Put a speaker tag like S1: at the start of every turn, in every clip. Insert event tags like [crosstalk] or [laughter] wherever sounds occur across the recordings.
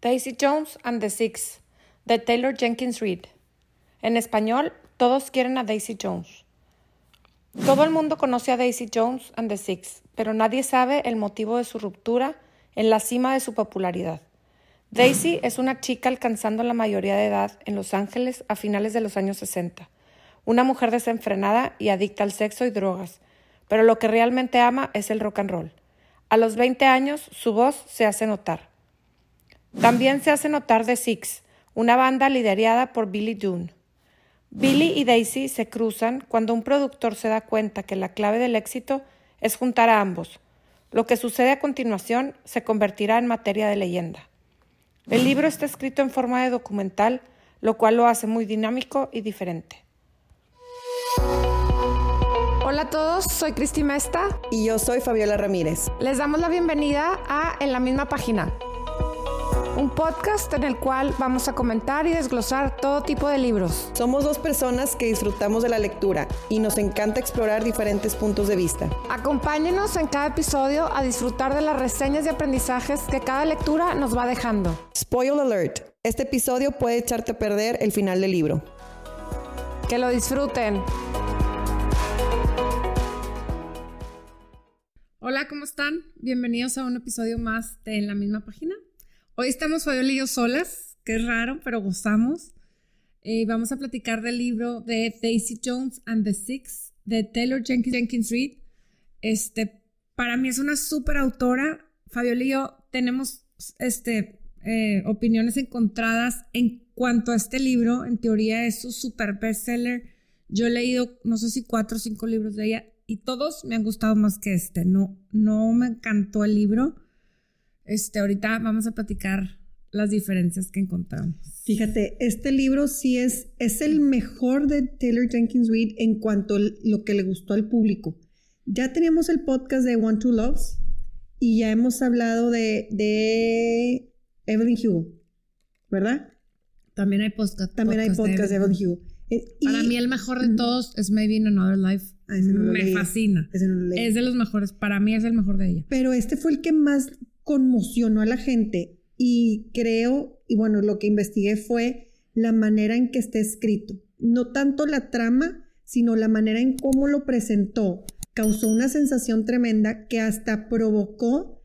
S1: Daisy Jones and the Six, de Taylor Jenkins Reid. En español, todos quieren a Daisy Jones. Todo el mundo conoce a Daisy Jones and the Six, pero nadie sabe el motivo de su ruptura en la cima de su popularidad. Daisy es una chica alcanzando la mayoría de edad en Los Ángeles a finales de los años 60, una mujer desenfrenada y adicta al sexo y drogas, pero lo que realmente ama es el rock and roll. A los 20 años, su voz se hace notar. También se hace notar The Six, una banda liderada por Billy Dunn. Billy y Daisy se cruzan cuando un productor se da cuenta que la clave del éxito es juntar a ambos. Lo que sucede a continuación se convertirá en materia de leyenda. El libro está escrito en forma de documental, lo cual lo hace muy dinámico y diferente. Hola a todos, soy Cristi Mesta.
S2: Y yo soy Fabiola Ramírez.
S1: Les damos la bienvenida a En la misma página un podcast en el cual vamos a comentar y desglosar todo tipo de libros.
S2: Somos dos personas que disfrutamos de la lectura y nos encanta explorar diferentes puntos de vista.
S1: Acompáñenos en cada episodio a disfrutar de las reseñas y aprendizajes que cada lectura nos va dejando.
S2: Spoil alert, este episodio puede echarte a perder el final del libro.
S1: Que lo disfruten. Hola, ¿cómo están? Bienvenidos a un episodio más de En la misma página. Hoy estamos Fabiola y yo solas, que es raro, pero gozamos. Eh, vamos a platicar del libro de Daisy Jones and the Six de Taylor Jenkins, Jenkins Reid. Este, para mí es una súper autora. Fabiola y yo tenemos este, eh, opiniones encontradas en cuanto a este libro. En teoría es su super bestseller. Yo he leído, no sé si cuatro o cinco libros de ella y todos me han gustado más que este. No, no me encantó el libro este, ahorita vamos a platicar las diferencias que encontramos.
S2: Fíjate, este libro sí es, es el mejor de Taylor Jenkins Reid en cuanto a lo que le gustó al público. Ya teníamos el podcast de One Two Loves y ya hemos hablado de, de Evelyn Hugo, ¿verdad?
S1: También hay podcast.
S2: También hay podcast de Evelyn Hugo.
S1: Eh, Para mí el mejor de todos es Maybe in Another Life. Ah, Me fascina. es de los mejores. Para mí es el mejor de ella.
S2: Pero este fue el que más conmocionó a la gente y creo, y bueno, lo que investigué fue la manera en que está escrito. No tanto la trama, sino la manera en cómo lo presentó. Causó una sensación tremenda que hasta provocó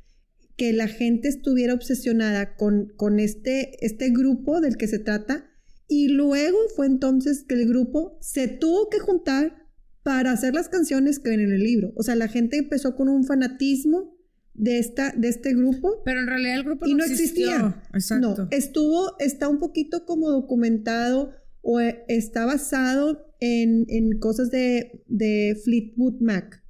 S2: que la gente estuviera obsesionada con, con este, este grupo del que se trata y luego fue entonces que el grupo se tuvo que juntar para hacer las canciones que ven en el libro. O sea, la gente empezó con un fanatismo de, esta, de este grupo.
S1: Pero en realidad el grupo
S2: no, y no existía. Exacto. No, estuvo, está un poquito como documentado o eh, está basado en, en cosas de, de, Fleetwood Mac,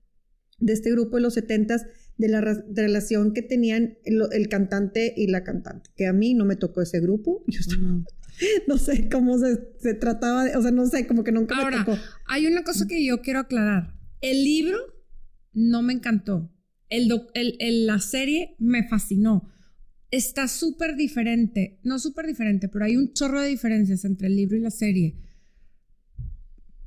S2: de este grupo de los setentas, de la relación que tenían el, cantante y la cantante, que a mí no me tocó ese grupo. [laughs] no sé cómo se, se, trataba, de, o sea, no sé, como que nunca
S1: Ahora,
S2: me tocó.
S1: Hay una cosa que yo quiero aclarar. El libro no me encantó el, la serie me fascinó. Está súper diferente, no súper diferente, pero hay un chorro de diferencias entre el libro y la serie.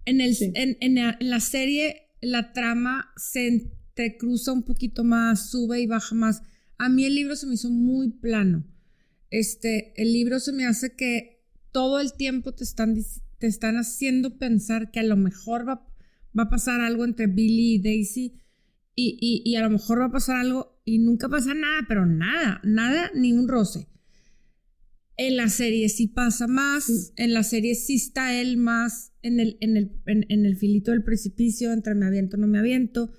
S1: En, el, en, la serie la trama se cruza un poquito más, sube y baja más. A mí el libro se me hizo muy plano. Este, el libro se me hace que todo el tiempo te están, te están haciendo pensar que a lo mejor va, va a pasar algo entre Billy y Daisy y, a lo mejor va a pasar algo y nunca pasa nada, pero nada, nada, ni un roce. En la serie sí pasa más, en la serie sí está él más en el, en el, en, el filito del precipicio, entre me aviento, no me aviento.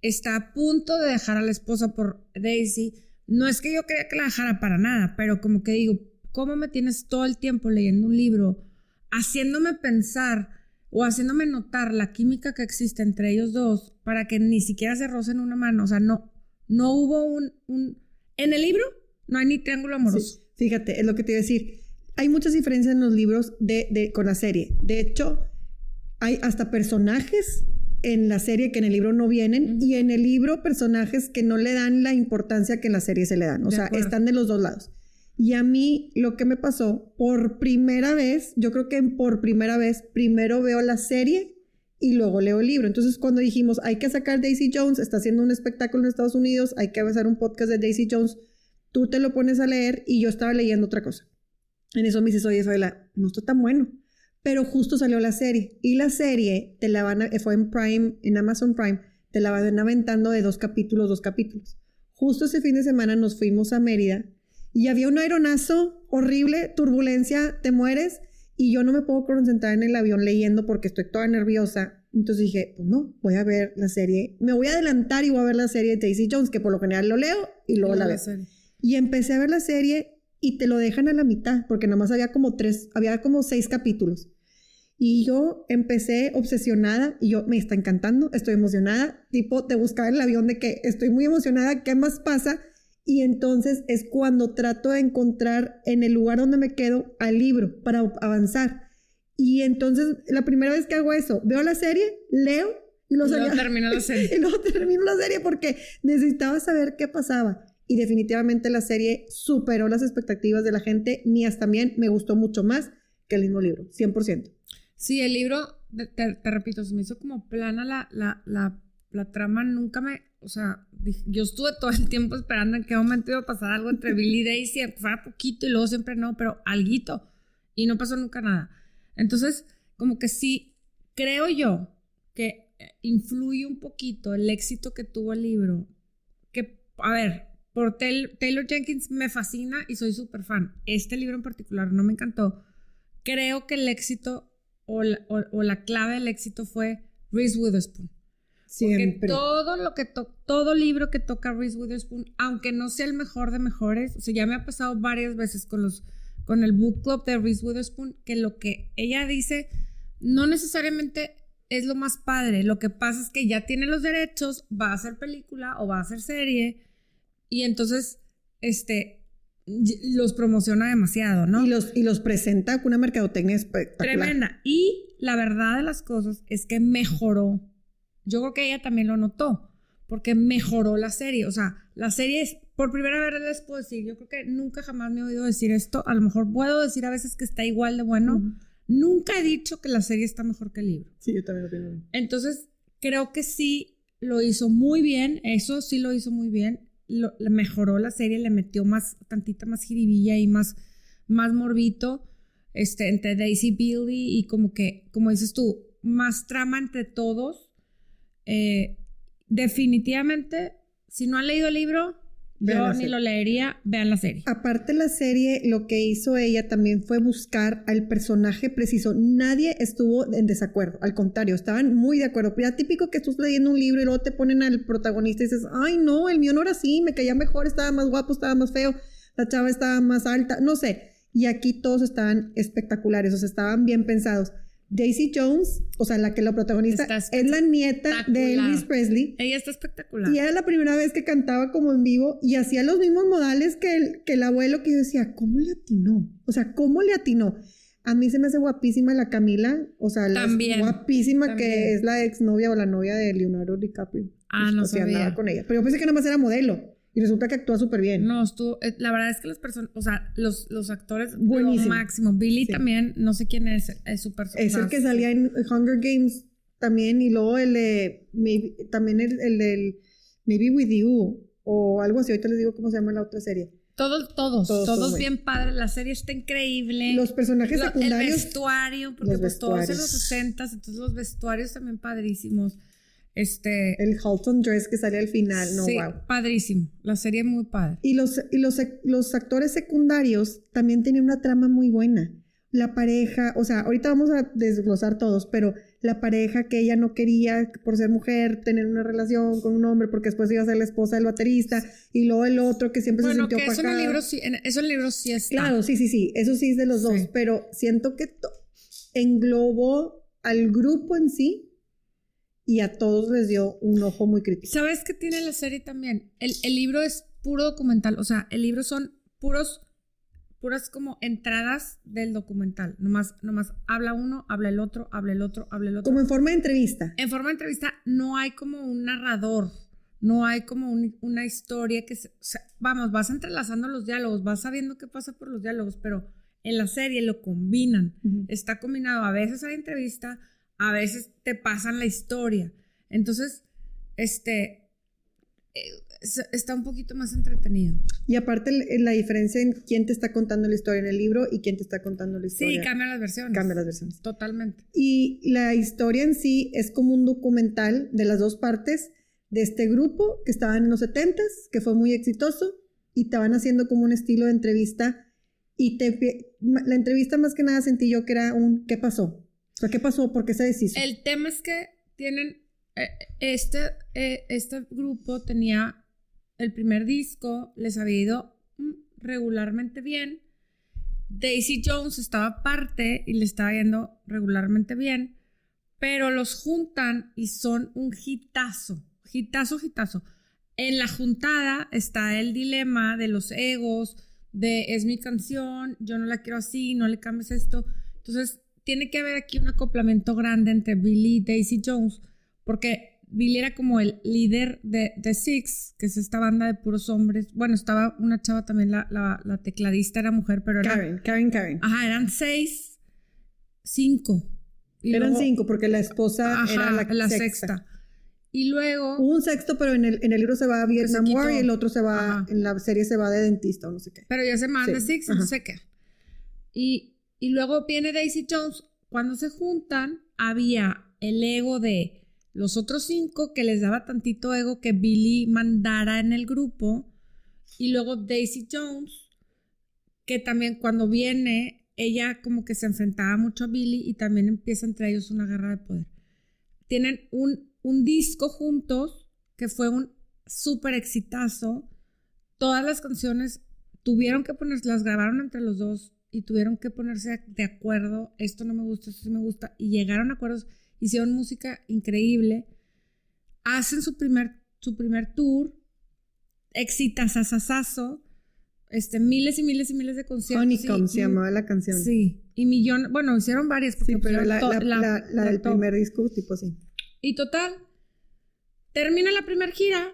S1: Está a punto de dejar a la esposa por Daisy. No es que yo crea que la dejara para nada, pero como que digo, ¿cómo me tienes todo el tiempo leyendo un libro, haciéndome pensar o haciéndome notar la química que existe entre ellos dos para que ni siquiera se rocen una mano. O sea, no, no hubo un, un... En el libro no hay ni triángulo amoroso.
S2: fíjate, es lo que te iba a decir. Hay muchas diferencias en los libros de, de, con la serie. De hecho, hay hasta personajes en la serie que en el libro no vienen y en el libro personajes que no le dan la importancia que en la serie se le dan. O sea, están de los dos lados. Y a mí lo que me pasó, por primera vez, yo creo que por primera vez, primero veo la serie y luego leo el libro. Entonces cuando dijimos, hay que sacar Daisy Jones, está haciendo un espectáculo en Estados Unidos, hay que hacer un podcast de Daisy Jones, tú te lo pones a leer y yo estaba leyendo otra cosa. En eso me dices, oye, Isabela, no está tan bueno. Pero justo salió la serie. Y la serie te la van a, fue en Prime, en Amazon Prime, te la van aventando de dos capítulos, dos capítulos. Justo ese fin de semana nos fuimos a Mérida y había un aeronazo horrible, turbulencia, te mueres. Y yo no me puedo concentrar en el avión leyendo porque estoy toda nerviosa. Entonces dije, pues no, voy a ver la serie. Me voy a adelantar y voy a ver la serie de Daisy Jones, que por lo general lo leo y luego la veo. Y empecé a ver la serie y te lo dejan a la mitad, porque nada más había como tres, había como seis capítulos. Y yo empecé obsesionada y yo me está encantando, estoy emocionada, tipo te buscar en el avión de que estoy muy emocionada, ¿qué más pasa? Y entonces es cuando trato de encontrar en el lugar donde me quedo al libro para avanzar. Y entonces la primera vez que hago eso, veo la serie, leo y, luego
S1: termino la [laughs] serie.
S2: y luego termino la serie porque necesitaba saber qué pasaba. Y definitivamente la serie superó las expectativas de la gente. Mías también me gustó mucho más que el mismo libro, 100%.
S1: Sí, el libro, te, repito, se me hizo como plana la, la, la, la, trama. Nunca me, o sea, yo estuve todo el tiempo esperando en qué momento iba a pasar algo entre [laughs] Billy y Daisy. Poquito y luego siempre no, pero alguito. Y no pasó nunca nada. Entonces, como que sí, creo yo que influye un poquito el éxito que tuvo el libro. Que, a ver, por Taylor Jenkins me fascina y soy súper fan. Este libro en particular no me encantó. Creo que el éxito o la, clave del éxito fue Reese Witherspoon. Siempre. todo lo que todo libro que toca Reese Witherspoon, aunque no sea el mejor de mejores, o sea, ya me ha pasado varias veces con los con el book club de Reese Witherspoon, que lo que ella dice no necesariamente es lo más padre. Lo que pasa es que ya tiene los derechos, va a hacer película o va a hacer serie, y entonces, este, los promociona demasiado, ¿no?
S2: Y los, y los presenta con una mercadotecnia espectacular.
S1: Tremenda. Y la verdad de las cosas es que mejoró. Yo creo que ella también lo notó, porque mejoró la serie. O sea, la serie es por primera vez les puedo decir, yo creo que nunca jamás me he oído decir esto, a lo mejor puedo decir a veces que está igual de bueno, nunca he dicho que la serie está mejor que el libro.
S2: Sí, yo también lo tengo.
S1: Entonces, creo que sí lo hizo muy bien, eso sí lo hizo muy bien, lo, mejoró la serie, le metió más, tantita más jiribilla y más, más morbito, este, entre Daisy Billy y como que, como dices tú, más trama entre todos. Eh, definitivamente, si no han leído el libro, yo ni lo leería, vean la serie.
S2: Aparte la serie, lo que hizo ella también fue buscar al personaje preciso. Nadie estuvo en desacuerdo, al contrario, estaban muy de acuerdo. Ya típico que estás leyendo un libro y luego te ponen al protagonista y dices, ay no, el mío no era así, me caía mejor, estaba más guapo, estaba más feo, la chava estaba más alta, no sé. Y aquí todos estaban espectaculares, o sea, estaban bien pensados. Daisy Jones, o sea, la que la protagonista es la nieta de Elvis Presley.
S1: Ella está espectacular.
S2: Y era la primera vez que cantaba como en vivo y hacía los mismos modales que el, que el abuelo que yo decía, ¿cómo le atinó? O sea, ¿cómo le atinó? A mí se me hace guapísima la Camila, o sea, la guapísima que es la exnovia o la novia de Leonardo DiCaprio.
S1: Ah, no sé.
S2: con ella. Pero yo pensé que nada más era modelo. Y resulta que actúa súper bien.
S1: No, estuvo, eh, la verdad es que las personas, o sea, los, los actores, buenísimo. máximo. Billy también, no sé quién es, es su personaje.
S2: Es el que salía en Hunger Games también, y luego el de, también el, el del Maybe With You, o algo así, ahorita les digo cómo se llama la otra serie.
S1: Todos, todos, todos, bien padres. La serie está increíble.
S2: Los personajes secundarios.
S1: El vestuario, porque pues todos en los 60 entonces los vestuarios también padrísimos. Este,
S2: el Halton Dress que sale al final, no, sí,
S1: padrísimo. La serie es muy padre.
S2: Y los, y los, los actores secundarios también tienen una trama muy buena. La pareja, o sea, ahorita vamos a desglosar todos, pero la pareja que ella no quería por ser mujer tener una relación con un hombre porque después iba a ser la esposa del baterista y luego el otro que siempre se sintió
S1: que eso en el libro sí, eso en el libro sí está.
S2: Claro, sí, sí, sí, eso sí es de los dos, pero siento que englobó al grupo en sí y a todos les dio un ojo muy crítico.
S1: ¿Sabes qué tiene la serie también? El, libro es puro documental, o sea, el libro son puros, puras como entradas del documental. Nomás, nomás habla uno, habla el otro, habla el otro, habla el otro.
S2: Como en forma de entrevista.
S1: En forma de entrevista no hay como un narrador, no hay como una historia que se, vamos, vas entrelazando los diálogos, vas sabiendo qué pasa por los diálogos, pero en la serie lo combinan. Está combinado, a veces hay entrevista, a veces te pasan la historia. Entonces, este, está un poquito más entretenido.
S2: Y aparte la diferencia en quién te está contando la historia en el libro y quién te está contando la historia.
S1: Sí, cambia las versiones.
S2: Cambia las versiones.
S1: Totalmente.
S2: Y la historia en sí es como un documental de las dos partes de este grupo que estaban en los 70 que fue muy exitoso y te van haciendo como un estilo de entrevista y te, la entrevista más que nada sentí yo que era un ¿qué pasó? O ¿qué pasó? ¿Por qué se deshizo?
S1: El tema es que tienen, eh, este, eh, este grupo tenía el primer disco, les había ido mm, regularmente bien. Daisy Jones estaba aparte y le estaba yendo regularmente bien, pero los juntan y son un hitazo, hitazo, hitazo. En la juntada está el dilema de los egos, de es mi canción, yo no la quiero así, no le cambies esto. Entonces, tiene que haber aquí un acoplamiento grande entre Billy y Daisy Jones, porque Billy era como el líder de The Six, que es esta banda de puros hombres. Bueno, estaba una chava también, la, la, tecladista era mujer, pero era...
S2: Karen, Karen, Karen.
S1: Ajá, eran seis, cinco.
S2: eran cinco, porque la esposa era la, sexta.
S1: Y luego.
S2: un sexto, pero en el, en el libro se va a Vietnam War y el otro se va. En la serie se va de dentista o no sé qué.
S1: Pero ya se manda Six, no sé qué. Y, y luego viene Daisy Jones. Cuando se juntan, había el ego de los otros cinco que les daba tantito ego que Billy mandara en el grupo. Y luego Daisy Jones, que también cuando viene, ella como que se enfrentaba mucho a Billy y también empieza entre ellos una guerra de poder. Tienen un un disco juntos que fue un súper exitazo. Todas las canciones tuvieron que ponerse, las grabaron entre los dos y tuvieron que ponerse de acuerdo. Esto no me gusta, esto sí me gusta. Y llegaron a acuerdos, hicieron música increíble. Hacen su primer, su primer tour, exitazazazazo. Este, miles y miles y miles de conciertos.
S2: Honeycomb se llamaba la canción.
S1: Sí, y millón, bueno, hicieron varias.
S2: sí, pero la, la, del primer disco, tipo sí.
S1: Y total, termina la primera gira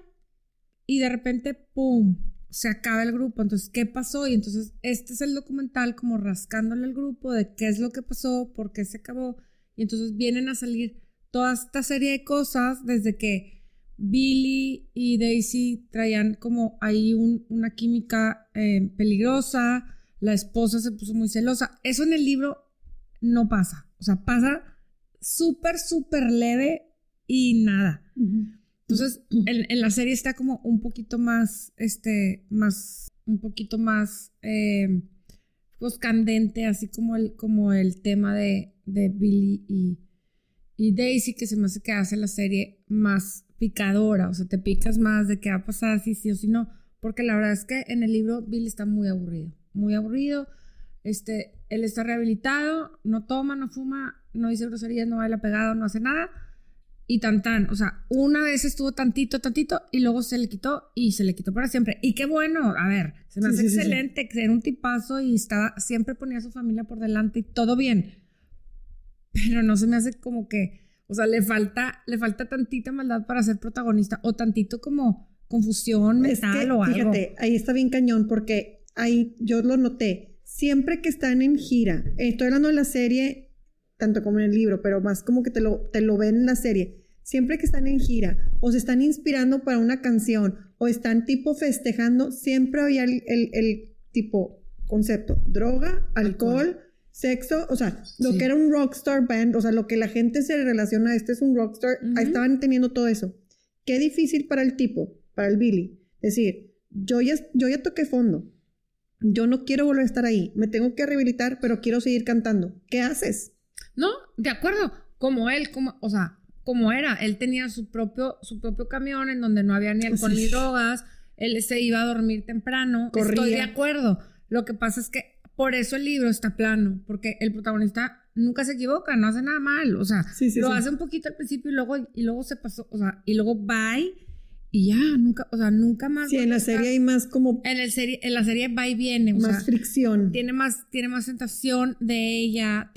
S1: y de repente, ¡pum! Se acaba el grupo. Entonces, ¿qué pasó? Y entonces, este es el documental como rascándole al grupo de qué es lo que pasó, por qué se acabó. Y entonces vienen a salir toda esta serie de cosas desde que Billy y Daisy traían como ahí una química eh, peligrosa, la esposa se puso muy celosa. Eso en el libro no pasa. O sea, pasa súper, súper leve y nada. Entonces, en, la serie está como un poquito más, este, más, un poquito más, eh, pues candente, así como el, como el tema de, de Billy y, y Daisy, que se me hace que hace la serie más picadora, o sea, te picas más de qué va a pasar, si sí o si no, porque la verdad es que en el libro Billy está muy aburrido, muy aburrido, este, él está rehabilitado, no toma, no fuma, no dice groserías, no baila pegado, no hace nada, y tan tan. O sea, una vez estuvo tantito, tantito y luego se le quitó y se le quitó para siempre. Y qué bueno, a ver, se me hace excelente, que era un tipazo y estaba, siempre ponía a su familia por delante y todo bien. Pero no se me hace como que, o sea, le falta, le falta tantita maldad para ser protagonista o tantito como confusión mental o algo. Fíjate,
S2: ahí está bien cañón porque ahí yo lo noté. Siempre que están en gira, estoy hablando de la serie tanto como en el libro, pero más como que te lo, te lo ven en la serie siempre que están en gira o se están inspirando para una canción o están tipo festejando, siempre había el, tipo concepto, droga, alcohol, sexo, o sea, lo que era un rockstar band, o sea, lo que la gente se relaciona, este es un rockstar, ahí estaban teniendo todo eso. Qué difícil para el tipo, para el Billy, decir, yo ya, yo ya toqué fondo, yo no quiero volver a estar ahí, me tengo que rehabilitar, pero quiero seguir cantando. ¿Qué haces?
S1: No, de acuerdo, como él, como, o sea, como era. Él tenía su propio, su propio camión en donde no había ni alcohol ni drogas. Él se iba a dormir temprano. Estoy de acuerdo. Lo que pasa es que por eso el libro está plano, porque el protagonista nunca se equivoca, no hace nada mal. O sea, lo hace un poquito al principio y luego, y luego se pasó, o sea, y luego va y ya, nunca, o sea, nunca más.
S2: Sí, en la serie hay más como.
S1: En, el serie, en la serie va y viene.
S2: más fricción.
S1: Tiene más, tiene más sensación de ella,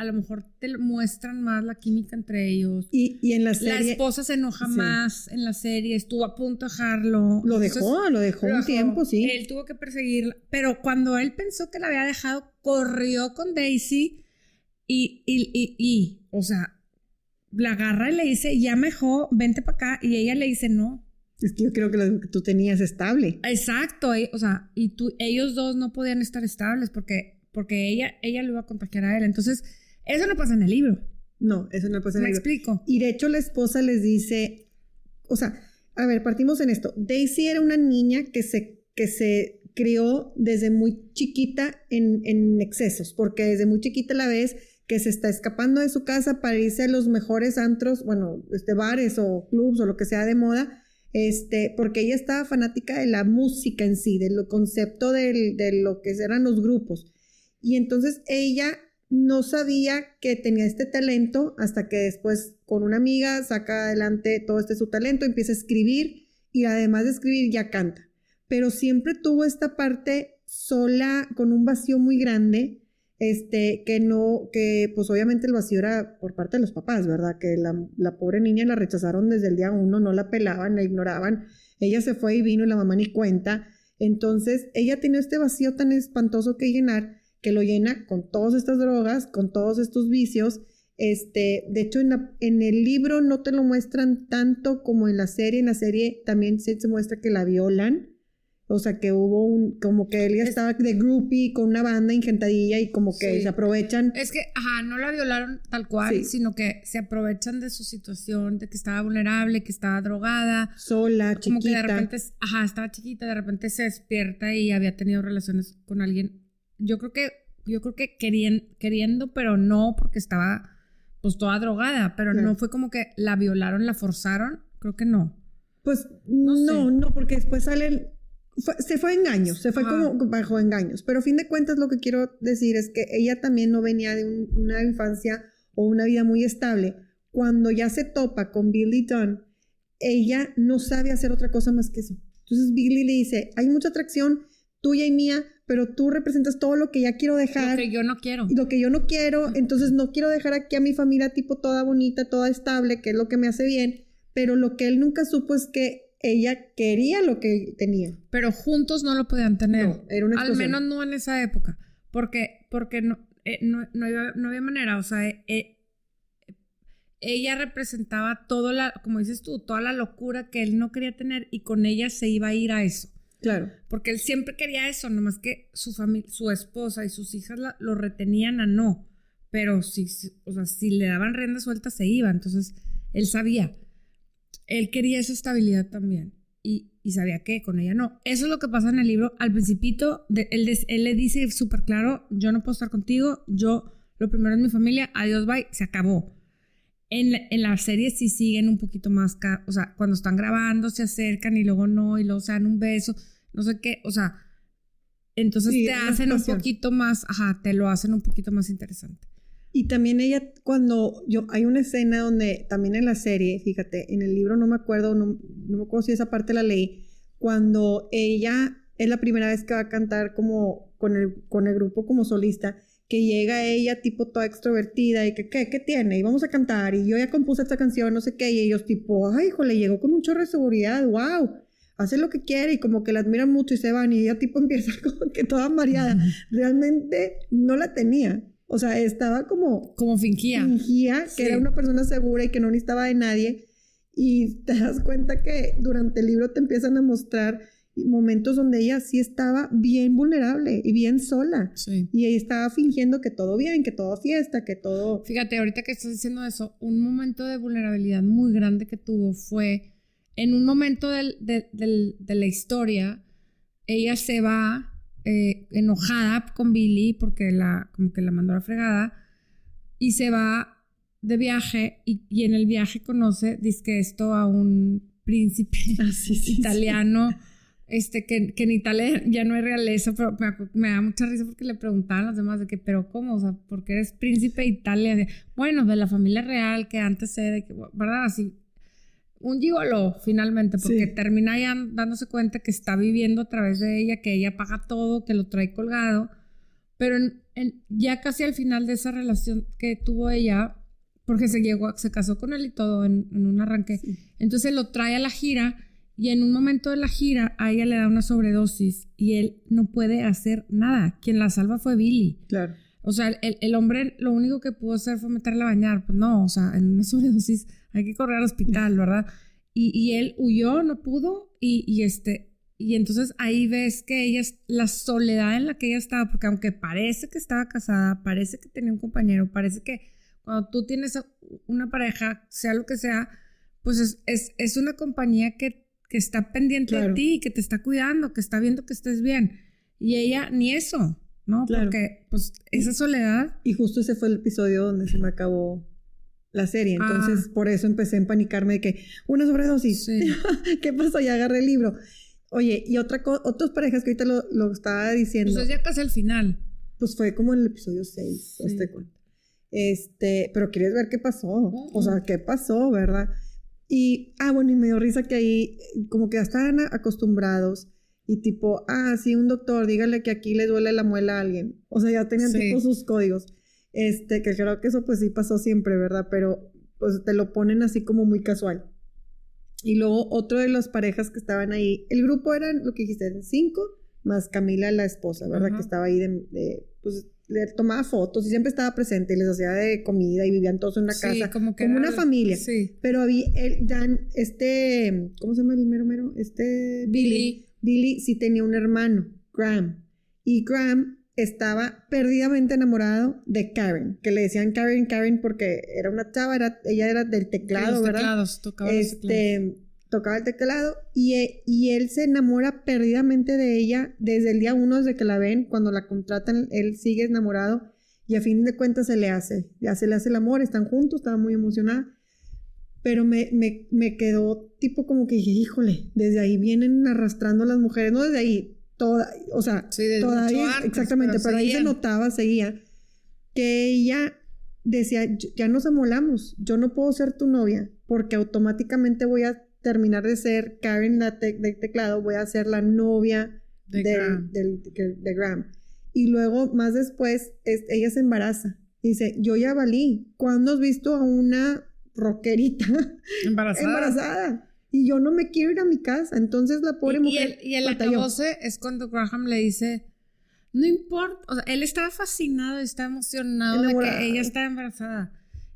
S1: a lo mejor te muestran más la química entre ellos.
S2: Y, en la serie.
S1: La esposa se enoja más en la serie, estuvo a punto de dejarlo.
S2: Lo dejó, lo dejó un tiempo, sí.
S1: Él tuvo que perseguirla. Pero cuando él pensó que la había dejado, corrió con Daisy y, y, y, y o sea, la agarra y le dice, ya mejor, vente para acá. Y ella le dice, no.
S2: Es que yo creo que lo que tú tenías estable.
S1: Exacto, o sea, y tú, ellos dos no podían estar estables porque, porque ella, ella lo iba a contagiar a él. Entonces, eso no pasa en el libro.
S2: No, eso no pasa en el
S1: libro. Me explico.
S2: Y de hecho la esposa les dice, o sea, a ver, partimos en esto. Daisy era una niña que se, que se crió desde muy chiquita en, en excesos, porque desde muy chiquita la ves que se está escapando de su casa para irse a los mejores antros, bueno, este, bares o clubs o lo que sea de moda, este, porque ella estaba fanática de la música en sí, del concepto de lo que eran los grupos. Y entonces ella no sabía que tenía este talento hasta que después con una amiga saca adelante todo este su talento, empieza a escribir y además de escribir ya canta. Pero siempre tuvo esta parte sola, con un vacío muy grande, este, que no, que pues obviamente el vacío era por parte de los papás, ¿verdad? Que la, la, pobre niña la rechazaron desde el día uno, no la pelaban, la ignoraban, ella se fue y vino y la mamá ni cuenta. Entonces, ella tenía este vacío tan espantoso que llenar, que lo llena con todas estas drogas, con todos estos vicios. Este, de hecho, en, en el libro no te lo muestran tanto como en la serie. En la serie también se, se muestra que la violan. O sea, que hubo un, como que él ya estaba de groupie con una banda ingentadilla y como que se aprovechan.
S1: Es que, ajá, no la violaron tal cual, sino que se aprovechan de su situación, de que estaba vulnerable, que estaba drogada.
S2: Sola, chiquita. Como que
S1: de repente, ajá, estaba chiquita, de repente se despierta y había tenido relaciones con alguien. Yo creo que, yo creo que querían, queriendo, pero no porque estaba pues toda drogada, pero no fue como que la violaron, la forzaron, creo que no.
S2: Pues no, no, no porque después salen se fue engaños, se fue como bajo engaños. Pero a fin de cuentas lo que quiero decir es que ella también no venía de una infancia o una vida muy estable. Cuando ya se topa con Billy Dunn, ella no sabe hacer otra cosa más que eso. Entonces Billy le dice, hay mucha atracción tuya y mía, pero tú representas todo lo que ya quiero dejar.
S1: Lo que yo no quiero.
S2: Lo que yo no quiero, entonces no quiero dejar aquí a mi familia tipo toda bonita, toda estable, que es lo que me hace bien, pero lo que él nunca supo es que ella quería lo que tenía.
S1: Pero juntos no lo podían tener. No, era una Al menos no en esa época. Porque, porque no, eh, no, había, manera. O sea, eh, eh, ella representaba todo la, como dices tú, toda la locura que él no quería tener y con ella se iba a ir a eso.
S2: Claro.
S1: Porque él siempre quería eso, nomás que su familia, su esposa y sus hijas lo retenían a no. Pero si, o sea, si le daban rienda suelta se iba. Entonces, él sabía él quería esa estabilidad también y, sabía que con ella no. Eso es lo que pasa en el libro. Al principito, él, le dice súper claro, yo no puedo estar contigo, yo lo primero es mi familia, adiós, bye, se acabó. En la, serie sí siguen un poquito más, o sea, cuando están grabando se acercan y luego no, y luego se dan un beso, no sé qué, o sea, entonces te hacen un poquito más, ajá, te lo hacen un poquito más interesante.
S2: Y también ella, cuando yo, hay una escena donde, también en la serie, fíjate, en el libro no me acuerdo, no, no me acuerdo si esa parte la leí, cuando ella es la primera vez que va a cantar como con el, con el grupo como solista, que llega ella tipo toda extrovertida y que, ¿qué, qué tiene? Y vamos a cantar, y yo ya compuse esta canción, no sé qué, y ellos tipo, ay, hijo, le llegó con un chorro de seguridad, wow, hace lo que quiere y como que la admiran mucho y se van y ella tipo [laughs] empieza como que toda mareada. Realmente no la tenía. O sea, estaba como...
S1: Como fingía.
S2: Fingía que era una persona segura y que no necesitaba de nadie. Y te das cuenta que durante el libro te empiezan a mostrar momentos donde ella sí estaba bien vulnerable y bien sola. Sí. Y ella estaba fingiendo que todo bien, que todo fiesta, que todo...
S1: Fíjate, ahorita que estás diciendo eso, un momento de vulnerabilidad muy grande que tuvo fue en un momento del, de la historia, ella se va eh, enojada con Billy porque la, como que la mandó a la fregada y se va de viaje y, en el viaje conoce, dice esto a un príncipe ah, italiano. Este, que, que, en Italia ya no hay realeza, pero me, da mucha risa porque le preguntaban a los demás de que, pero ¿cómo? O sea, ¿por qué eres príncipe de Italia? bueno, de la familia real que antes era, de que, ¿verdad? Así, un gigolo finalmente, porque termina ya dándose cuenta que está viviendo a través de ella, que ella paga todo, que lo trae colgado, pero ya casi al final de esa relación que tuvo ella, porque se llegó, se casó con él y todo en, un arranque, entonces lo trae a la gira y en un momento de la gira a ella le da una sobredosis y él no puede hacer nada. Quien la salva fue Billy.
S2: Claro.
S1: O sea, el, el hombre lo único que pudo hacer fue meterla a bañar. Pues no, o sea, en una [laughs] sobredosis hay que correr al hospital, ¿verdad? y, él huyó, no pudo, y, y, este, y entonces ahí ves que ella, la soledad en la que ella estaba, porque aunque parece que estaba casada, parece que tenía un compañero, parece que cuando tú tienes una pareja, sea lo que sea, pues es, es, una compañía que, que, está pendiente de ti, que te está cuidando, que está viendo que estés bien. Y ella ni eso, ¿no? Porque pues esa soledad...
S2: Y justo ese fue el episodio donde se me acabó la serie. Entonces, ah. por eso empecé a empanicarme de que una sobredosis. [laughs] ¿Qué pasó? Ya agarré el libro. Oye, y otra otras parejas que ahorita lo, lo estaba diciendo.
S1: Pues ya casi al final.
S2: Pues fue como en el episodio 6, este Este, pero quieres ver qué pasó. O sea, qué pasó, ¿verdad? Y, ah, bueno, y me dio risa que ahí como que ya estaban acostumbrados y tipo, ah, sí, un doctor, dígale que aquí le duele la muela a alguien. O sea, ya tenían tipo sus códigos. Este, que creo que eso pues sí pasó siempre, ¿verdad? Pero pues te lo ponen así como muy casual. Y luego otro de las parejas que estaban ahí, el grupo eran lo que dijiste, cinco, más Camila, la esposa, ¿verdad? Que estaba ahí de, pues le tomaba fotos y siempre estaba presente y les hacía de comida y vivían todos en una casa, como, que como una familia. Sí. Pero había, el, Dan, este, ¿cómo se llama el mero mero? Este, Billy. Billy sí tenía un hermano, Graham. Y Graham estaba perdidamente enamorado de Karen, que le decían Karen, Karen porque era una chava, ella era del teclado, ¿verdad?
S1: Teclados, tocaba
S2: este, tocaba el teclado y, e, y, él se enamora perdidamente de ella desde el día uno, desde que la ven, cuando la contratan, él sigue enamorado y a fin de cuentas se le hace, ya se le hace el amor, están juntos, estaba muy emocionada. Pero me, me, me quedó tipo como que dije, híjole, desde ahí vienen arrastrando a las mujeres, no desde ahí, toda, o sea, todavía, exactamente, pero, ahí se notaba, seguía, que ella decía, ya nos amolamos, yo no puedo ser tu novia, porque automáticamente voy a terminar de ser Karen la de teclado, voy a ser la novia de, Graham. de Graham. Y luego, más después, ella se embaraza. Dice, yo ya valí. ¿Cuándo has visto a una rockerita [laughs]
S1: embarazada?
S2: embarazada? y yo no me quiero ir a mi casa. Entonces la pobre mujer.
S1: Y el, y es cuando Graham le dice. No importa, o sea, él estaba fascinado, estaba emocionado de que ella estaba embarazada.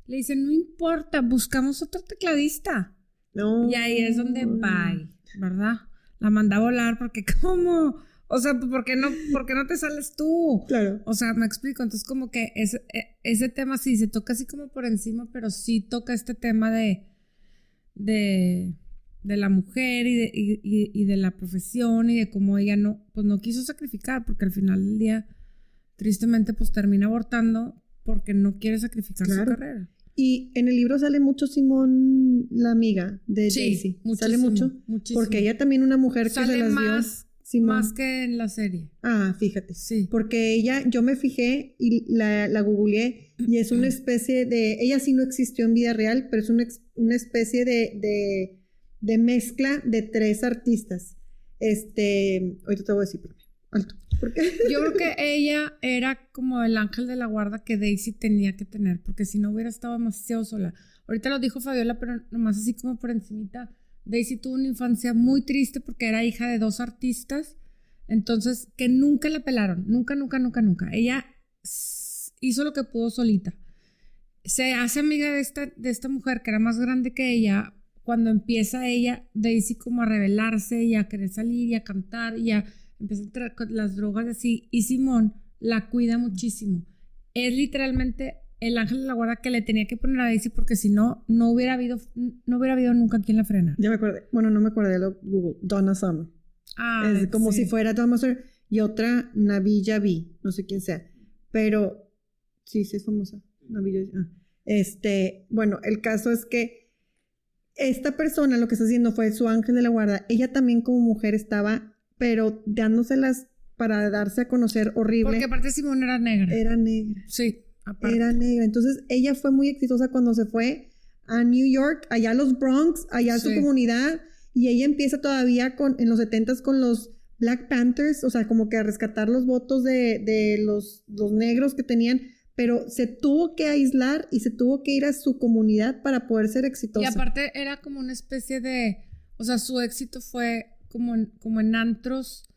S1: Le dice, no importa, buscamos otro tecladista. No. Y ahí es donde bye, ¿verdad? La manda a volar porque [laughs] ¿cómo? O sea, ¿por qué no, por qué no te sales tú?
S2: Claro.
S1: O sea, me explico. Entonces, como que ese, e, ese tema sí se toca así como por encima, pero sí toca este tema de, de, de la mujer y de, y, de la profesión y de cómo ella no, pues no quiso sacrificar, porque al final del día, tristemente, pues termina abortando porque no quiere sacrificar su carrera.
S2: Y en el libro sale mucho Simón, la amiga de sí, Daisy. Sale mucho. Porque ella también una mujer que se las
S1: más, Más que en la serie.
S2: Ah, fíjate. Sí. Porque ella, yo me fijé y la, la googleé y es una especie de. Ella sí no existió en vida real, pero es una, una especie de de mezcla de tres artistas. Este, ahorita te voy a decir, alto. [laughs]
S1: Yo creo que ella era como el ángel de la guarda que Daisy tenía que tener, porque si no hubiera estado demasiado sola. Ahorita lo dijo Fabiola, pero nomás así como por encimita. Daisy tuvo una infancia muy triste porque era hija de dos artistas, entonces que nunca la pelaron, nunca, nunca, nunca, nunca. Ella hizo lo que pudo solita. Se hace amiga de esta, de esta mujer que era más grande que ella cuando empieza ella, Daisy como a rebelarse y a querer salir y a cantar y a empezar con las drogas así, y Simón la cuida muchísimo. Es literalmente el ángel de la guarda que le tenía que poner a Daisy porque si no, no hubiera habido, no hubiera habido nunca quien la frena.
S2: Ya me acordé, bueno, no me acordé de lo Google, Donna Summer. Ah, es como si fuera Donna Summer y otra Navilla B, no sé quién sea, pero sí, sí es famosa. Navilla, ah. Este, bueno, el caso es que esta persona lo que está haciendo fue su ángel de la guarda. Ella también como mujer estaba, pero dándoselas para darse a conocer horrible.
S1: Porque aparte Simón era negra.
S2: Era negra.
S1: Sí,
S2: aparte. Era negra. Entonces ella fue muy exitosa cuando se fue a New York, allá a los Bronx, allá a su comunidad. Y ella empieza todavía con, en los 70 con los Black Panthers, o sea, como que a rescatar los votos de, de los, los negros que tenían pero se tuvo que aislar y se tuvo que ir a su comunidad para poder ser exitosa.
S1: Y aparte era como una especie de, o sea, su éxito fue como en, como en antros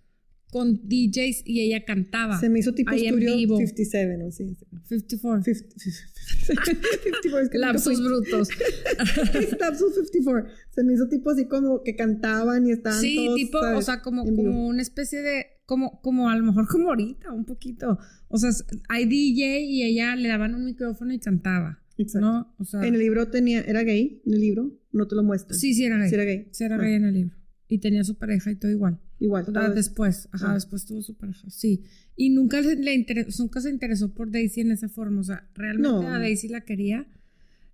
S1: con DJs y ella cantaba.
S2: Se me hizo tipo
S1: ahí en
S2: Studio
S1: vivo.
S2: 57, ¿no? Sí.
S1: 54.
S2: 50, 54, es que fui.
S1: brutos. [laughs]
S2: Lapsus 54. Se me hizo tipo así como que cantaban y estaban
S1: Sí,
S2: todos,
S1: tipo, o
S2: ¿sabes?
S1: sea, como, como una especie de, como, como a lo mejor como ahorita, un poquito. O sea, hay DJ y ella le daban un micrófono y cantaba,
S2: Exacto.
S1: ¿no? O sea,
S2: En el libro tenía, ¿era gay? En el libro no te lo muestran.
S1: sí, sí era gay.
S2: Sí era gay.
S1: Sí era
S2: Ah.
S1: gay en el libro. Y tenía su pareja y todo igual.
S2: Igual. Todo
S1: después, ajá,
S2: Ah.
S1: después tuvo su pareja, sí. Y nunca se, le interesó, nunca se interesó por Daisy en esa forma, o sea, realmente
S2: No.
S1: a Daisy la quería,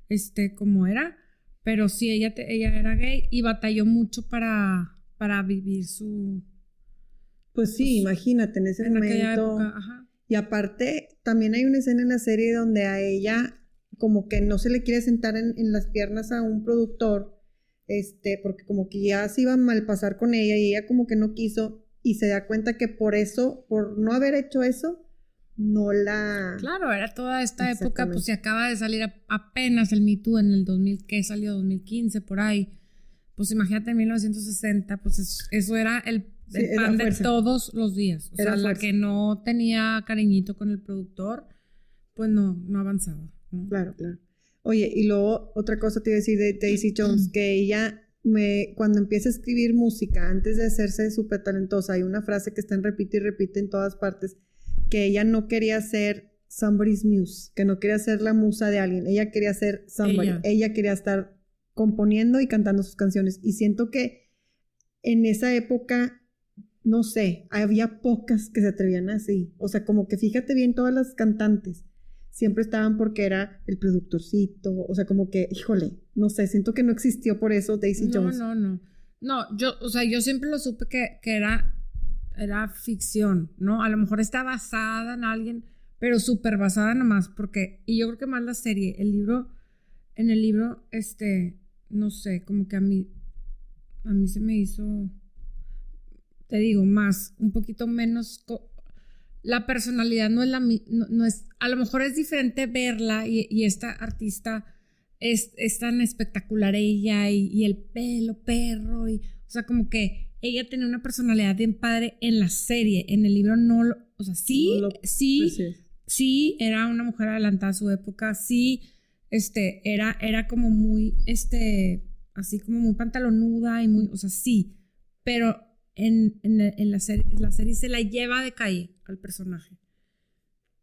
S1: este, como era, pero sí, ella, te- ella era gay y batalló mucho para, para vivir su...
S2: Pues sí, imagínate en ese
S1: en
S2: momento.
S1: época, ajá.
S2: Y aparte, también hay una escena en la serie donde a ella como que no se le quiere sentar en, en las piernas a un productor, este, porque como que ya se iba a malpasar con ella y ella como que no quiso y se da cuenta que por eso, por no haber hecho eso, no la...
S1: Claro, era toda esta época, pues se acaba de salir a- apenas el Me Too en el 2000, que salió 2015, por ahí. Pues imagínate en 1960, pues es- eso era el,
S2: Sí,
S1: el
S2: era
S1: pan de todos los días. O
S2: Era
S1: sea, la
S2: fuerza.
S1: que no tenía cariñito con el productor, pues no, no avanzaba. ¿no?
S2: Claro, claro. Oye, y luego otra cosa te iba a decir de Daisy Jones, que ella me, cuando empieza a escribir música, antes de hacerse súper talentosa, hay una frase que está en repite y repite en todas partes, que ella no quería ser somebody's muse, que no quería ser la musa de alguien, ella quería ser somebody,
S1: Ella.
S2: ella, quería estar componiendo y cantando sus canciones. Y siento que en esa época, no sé, había pocas que se atrevían así. O sea, como que fíjate bien todas las cantantes siempre estaban porque era el productorcito, o sea, como que, híjole, no sé, siento que no existió por eso Daisy
S1: No,
S2: Jones.
S1: no, no. No, yo, o sea, yo siempre lo supe que, que era, era ficción, ¿no? A lo mejor está basada en alguien, pero súper basada nomás, porque, y yo creo que más la serie, el libro, en el libro, este, no sé, como que a mí, a mí se me hizo, te digo, más, un poquito menos, co- la personalidad no es la, no, no es, a lo mejor es diferente verla y, y esta artista es, es tan espectacular ella y, y el pelo perro y, o sea, como que ella tenía una personalidad bien padre en la serie, en el libro no, lo- o sea, sí,
S2: No lo
S1: sí, sí, era una mujer adelantada a su época, sí, este, era, era como muy, este, así como muy pantalonuda y muy, o sea, sí, pero en, en, en la, serie, la serie se la lleva de calle al personaje.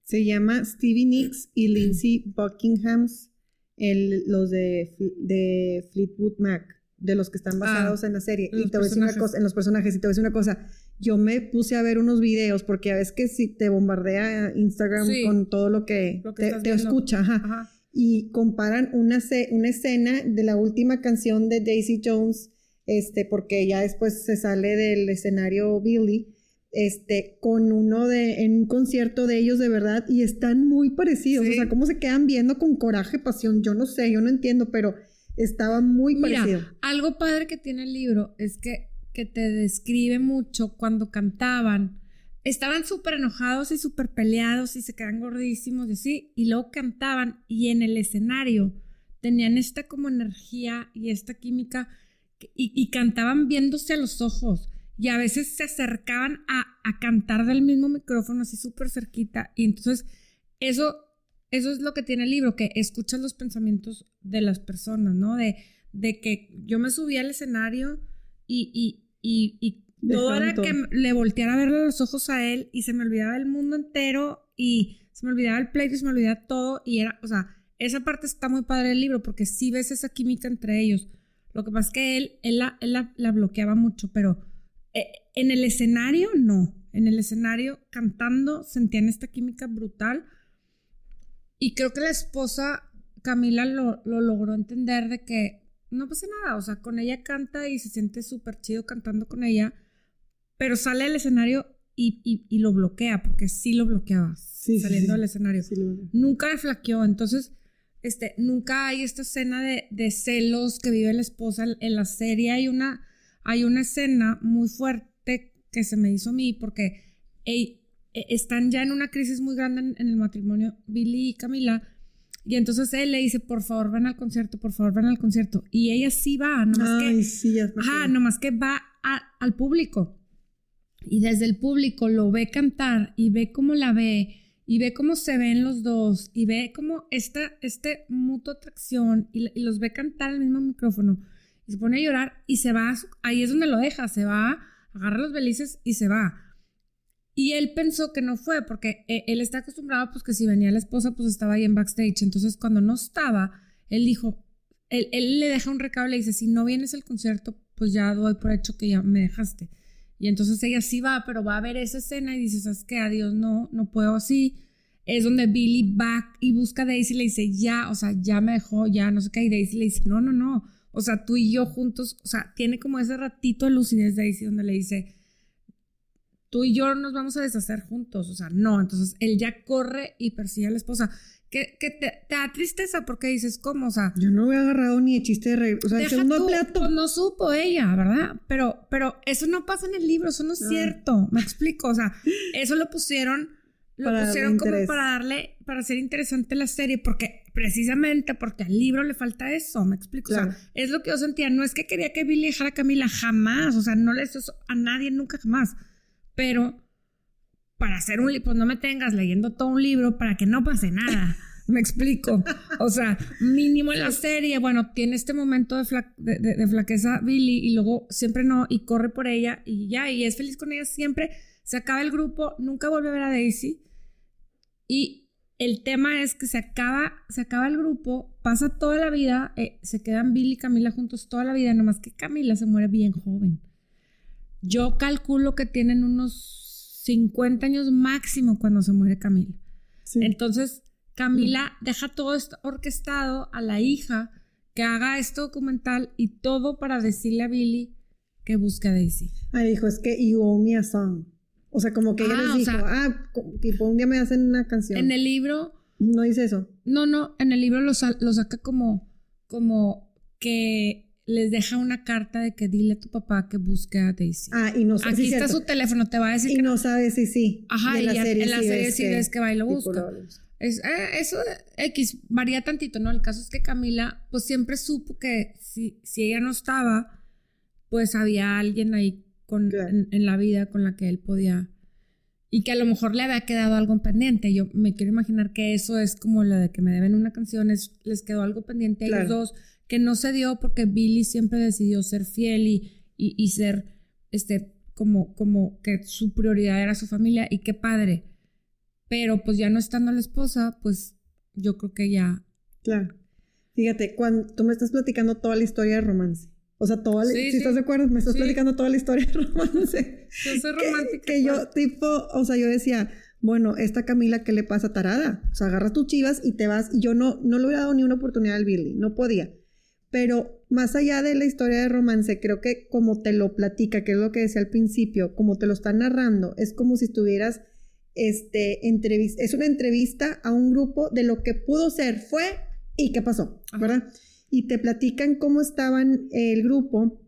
S2: Se llama Stevie Nicks y Lindsay Buckinghams, el- los de, de Fleetwood Mac, de los que están basados en la serie.
S1: Ah,
S2: Y te voy a decir una cosa, en los personajes, y te voy a decir una cosa. Yo me puse a ver unos videos porque a veces que si te bombardea Instagram
S1: Sí.
S2: con todo lo que,
S1: Lo que
S2: te, te escucha, ajá.
S1: Ajá.
S2: y comparan una, una escena de la última canción de Daisy Jones, este, porque ya después se sale del escenario Billy, este, con uno de, en un concierto de ellos de verdad, y están muy parecidos,
S1: Sí.
S2: o sea, cómo se quedan viendo con coraje, pasión, yo no sé, yo no entiendo, pero estaba muy
S1: Mira,
S2: parecido.
S1: algo padre que tiene el libro es que, que te describe mucho cuando cantaban. Estaban súper enojados y súper peleados y se quedan gordísimos y así, y luego cantaban y en el escenario tenían esta como energía y esta química y, y cantaban viéndose a los ojos y a veces se acercaban a, a cantar del mismo micrófono así súper cerquita y entonces eso, eso es lo que tiene el libro, que escuchas los pensamientos de las personas, ¿no? De, de que yo me subí al escenario y, y, y, y todo era que le volteara a verle los ojos a él y se me olvidaba el mundo entero y se me olvidaba el pleito y se me olvidaba todo y era, o sea, esa parte está muy padre del libro porque sí ves esa química entre ellos. Lo que pasa es que él, él, la, él la, la bloqueaba mucho, pero eh, en el escenario no. En el escenario cantando sentían esta química brutal y creo que la esposa Camila lo, lo logró entender de que no pasa nada, o sea, con ella canta y se siente súper chido cantando con ella, pero sale al escenario y, y- y lo bloquea, porque sí lo bloqueaba
S2: Sí,
S1: saliendo
S2: sí.
S1: del escenario.
S2: Sí,
S1: Nunca le flaqueó, entonces, este, nunca hay esta escena de, de celos que vive la esposa. En la serie hay una, hay una escena muy fuerte que se me hizo a mí, porque eh, están ya en una crisis muy grande en, en el matrimonio, Billy y Camila, y entonces él le dice, por favor, ven al concierto, por favor, ven al concierto. Y ella sí va, nomás
S2: Ay,
S1: que,
S2: sí, ya me
S1: ajá,
S2: acuerdo.
S1: nomás que va a- al público. y desde el público lo ve cantar y ve cómo la ve y ve cómo se ven los dos y ve cómo esta este mutua atracción y, los ve cantar al mismo micrófono y se pone a llorar y se va, ahí es donde lo deja, se va, agarra los belices y se va. Y él pensó que no fue porque eh, él está acostumbrado pues que si venía la esposa pues estaba ahí en backstage, entonces cuando no estaba, él dijo, él, él le deja un recado y le dice, si no vienes al concierto pues ya doy por hecho que ya me dejaste. Y entonces ella sí va, pero va a ver esa escena y dice, ¿sabes qué? Adiós, no, no puedo así. Es donde Billy va y busca a Daisy y le dice, ya, o sea, ya me dejó, ya, no sé qué. Y Daisy le dice, no, no, no. O sea, tú y yo juntos, o sea, tiene como ese ratito de lucidez Daisy donde le dice, tú y yo nos vamos a deshacer juntos. O sea, no. Entonces él ya corre y persigue a la esposa que, te, da tristeza porque dices, ¿cómo? O sea,
S2: yo no he agarrado ni el chiste de reír. O sea, el segundo plato.
S1: Pues no supo ella, ¿verdad? Pero, pero eso no pasa en el libro, eso no es ah. cierto. Me explico. O sea, eso lo pusieron, lo pusieron como para darle, para hacer interesante la serie, porque precisamente porque al libro le falta eso, me explico. O sea, es lo que yo sentía. No es que quería que Billy dejara a Camila jamás. O sea, no le hizo eso a nadie nunca jamás. Pero para hacer un libro, pues no me tengas leyendo todo un libro para que no pase nada. Me explico. O sea, mínimo en la serie, bueno, tiene este momento de, flaqueza Billy y luego siempre no, y corre por ella y ya, y es feliz con ella siempre. Se acaba el grupo, nunca vuelve a ver a Daisy. Y el tema es que se acaba, se acaba el grupo, pasa toda la vida, eh, se quedan Billy y Camila juntos toda la vida, nomás que Camila se muere bien joven. Yo calculo que tienen unos 50 años máximo cuando se muere Camila. Entonces, Camila deja todo esto orquestado a la hija que haga este documental y todo para decirle a Billy que busque a Daisy.
S2: Ah, dijo, es que you owe me a song. O sea, como que ella ah, les dijo, ah, tipo, un día me hacen una canción.
S1: En el libro...
S2: No dice eso.
S1: No, no, en el libro lo, lo saca como, como que les deja una carta de que dile a tu papá que busque a Daisy.
S2: Ah, y no sabe
S1: Aquí está su teléfono, te va a decir
S2: y no, sabe si sí.
S1: Ajá, y, en la serie, en la serie sí ves que va y lo busca. Es, eh, eso X varía tantito, ¿no? El caso es que Camila, pues siempre supo que si, si ella no estaba, pues había alguien ahí con, en, la vida con la que él podía. Y que a lo mejor le había quedado algo pendiente. Yo me quiero imaginar que eso es como lo de que me deben una canción, les quedó algo pendiente a ellos dos que no se dio porque Billy siempre decidió ser fiel y, y, ser, este, como, como que su prioridad era su familia y qué padre. Pero pues ya no estando la esposa, pues yo creo que ya.
S2: Claro. Fíjate, cuando tú me estás platicando toda la historia de romance. O sea, toda la, si estás de acuerdo, me estás platicando toda la historia de romance. [laughs]
S1: Yo soy romántica.
S2: Que, yo, tipo, o sea, yo decía, bueno, esta Camila, ¿qué le pasa tarada? O sea, agarras tus chivas y te vas. Y yo no, no le hubiera dado ni una oportunidad al Billy, no podía. Pero más allá de la historia de romance, creo que como te lo platica, que es lo que decía al principio, como te lo está narrando, es como si estuvieras, este, entrevista, es una entrevista a un grupo de lo que pudo ser, fue y qué pasó, ¿verdad? Y te platican cómo estaban el grupo,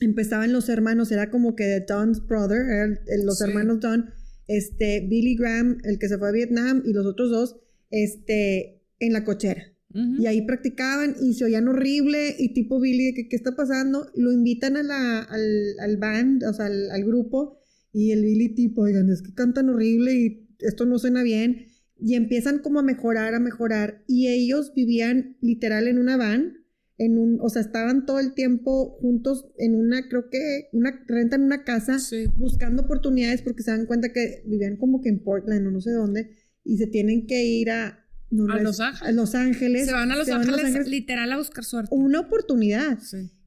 S2: empezaban los hermanos, era como que de Don's brother, los hermanos Don, este, Billy Graham, el que se fue a Vietnam, y los otros dos, este, en la cochera. Y ahí practicaban y se oían horrible y tipo Billy, ¿qué, qué está pasando? Lo invitan a la, al, al band, o sea, al, grupo y el Billy tipo, oigan, es que cantan horrible y esto no suena bien. Y empiezan como a mejorar, a mejorar. Y ellos vivían literal en una van, en un, o sea, estaban todo el tiempo juntos en una, creo que, una, rentan una casa, buscando oportunidades porque se dan cuenta que vivían como que en Portland o no sé dónde, y se tienen que ir a,
S1: a, Los
S2: Ángeles.
S1: Se van a Los, Ángeles, literal a buscar suerte.
S2: Una oportunidad.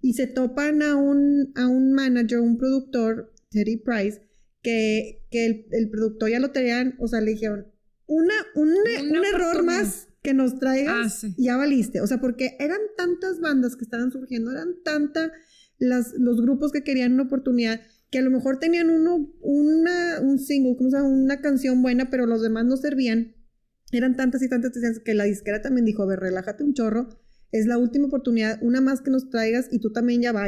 S2: Y se topan a un, a un manager, un productor, Teddy Price, que, que el, productor ya lo tenían, o sea, le dijeron, una, un, error más que nos traigas, ah, ya valiste. O sea, porque eran tantas bandas que estaban surgiendo, eran tantas las, los grupos que querían una oportunidad, que a lo mejor tenían uno, una, un single, como sea, una canción buena, pero los demás no servían eran tantas y tantas que la disquera también dijo, a ver, relájate un chorro, es la última oportunidad, una más que nos traigas y tú también ya va.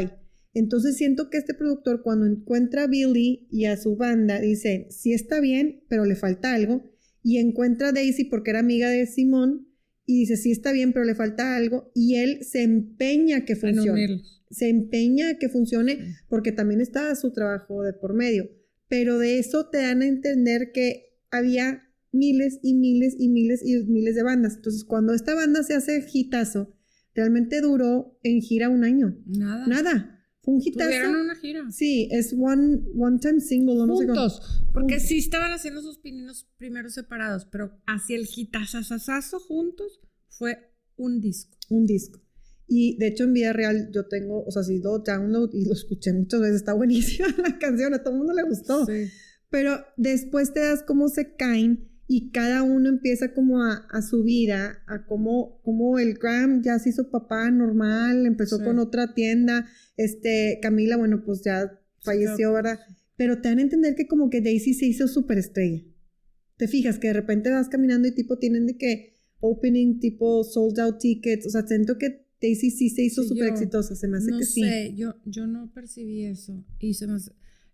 S2: Entonces siento que este productor cuando encuentra a Billy y a su banda, dice, sí está bien, pero le falta algo, y encuentra a Daisy porque era amiga de Simón, y dice, sí está bien, pero le falta algo, y él se empeña que funcione. Se empeña que funcione porque también está su trabajo de por medio pero de eso te dan a entender que había miles y miles y miles y miles de bandas. Entonces, cuando esta banda se hace hitazo, realmente duró en gira un año.
S1: Nada.
S2: Nada. Fue un hitazo.
S1: Tuvieron una gira.
S2: Sí, es one, one time single, o no sé cómo.
S1: Juntos. Porque sí estaban haciendo sus pininos primero separados, pero hacia el hitazazazazo juntos fue un disco.
S2: Un disco. Y de hecho en vida real yo tengo, o sea, sí lo download y lo escuché muchas veces, está buenísima [laughs] la canción, a todo el mundo le gustó.
S1: Sí.
S2: Pero después te das cómo se caen y cada uno empieza como a, a su vida, a cómo, cómo el Graham ya se hizo papá normal, empezó
S1: Sí.
S2: con otra tienda, este, Camila, bueno, pues ya falleció, ¿verdad? Pero te dan a entender que como que Daisy se hizo superestrella. Te fijas que de repente vas caminando y tipo tienen de que opening tipo sold out tickets, o sea, siento que Daisy sí se hizo súper exitosa, se me hace
S1: no
S2: que sí.
S1: sé, yo, yo no percibí eso. Y se me hace-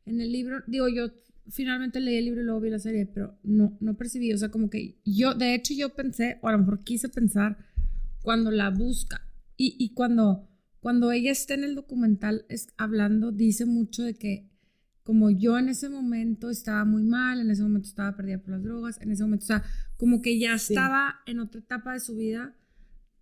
S1: en el libro, digo, yo finalmente leí el libro y luego vi la serie, pero no, no percibí, o sea, como que yo, de hecho yo pensé, o a lo mejor quise pensar, cuando la busca y, y cuando, cuando ella está en el documental es, hablando, dice mucho de que como yo en ese momento estaba muy mal, en ese momento estaba perdida por las drogas, en ese momento, o sea, como que ya
S2: Sí.
S1: estaba en otra etapa de su vida,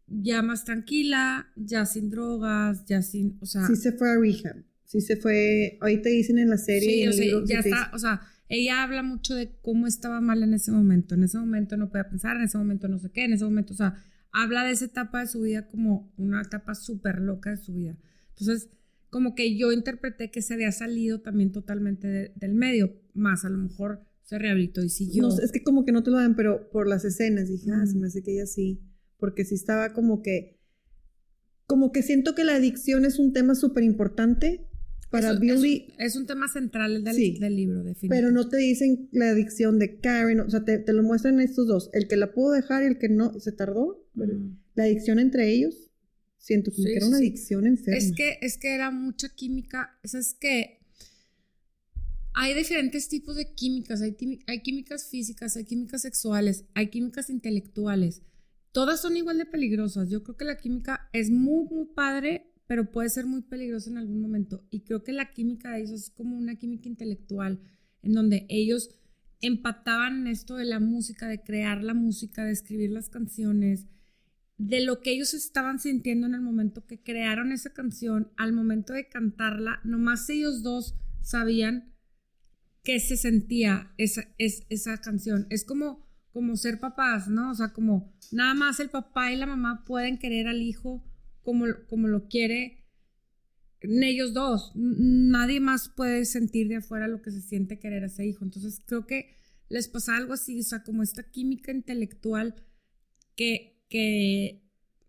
S1: ya más tranquila, ya sin drogas, ya sin, o sea,
S2: Sí se fue a rehab, sí se fue, ahorita dicen en la serie,
S1: sí, o sea,
S2: libro,
S1: ya
S2: te
S1: está, o sea, ella habla mucho de cómo estaba mal en ese momento, en ese momento no podía pensar, en ese momento no sé qué, en ese momento, o sea, habla de esa etapa de su vida como una etapa súper loca de su vida. Entonces, como que yo interpreté que se había salido también totalmente de- del medio, más a lo mejor se rehabilitó y siguió.
S2: No, es que como que no te lo dan, pero por las escenas dije, ah,
S1: Mm.
S2: se me hace que ella sí, porque sí estaba como que, como que siento que la adicción es un tema súper importante para Billy,
S1: es, es un tema central del,
S2: Sí.
S1: del libro,
S2: pero no te dicen la adicción de Karen, o sea, te, te lo muestran estos dos, el que la pudo dejar y el que no, se tardó, pero
S1: Mm.
S2: la adicción entre ellos, siento como
S1: Sí,
S2: que era una
S1: sí.
S2: adicción enferma.
S1: Es que, es que era mucha química. O sea, es que hay diferentes tipos de químicas. Hay, hay químicas físicas, hay químicas sexuales, hay químicas intelectuales. Todas son igual de peligrosas. Yo creo que la química es muy, muy padre, pero puede ser muy peligrosa en algún momento. Y creo que la química de ellos es como una química intelectual, en donde ellos empataban en esto de la música, de crear la música, de escribir las canciones, de lo que ellos estaban sintiendo en el momento que crearon esa canción, al momento de cantarla, nomás ellos dos sabían qué se sentía esa, es, esa canción. Es como, como ser papás, ¿no? O sea, como nada más el papá y la mamá pueden querer al hijo como, como lo quiere ellos dos. Nadie más puede sentir de afuera lo que se siente querer a ese hijo. Entonces creo que les pasa algo así, o sea, como esta química intelectual que, que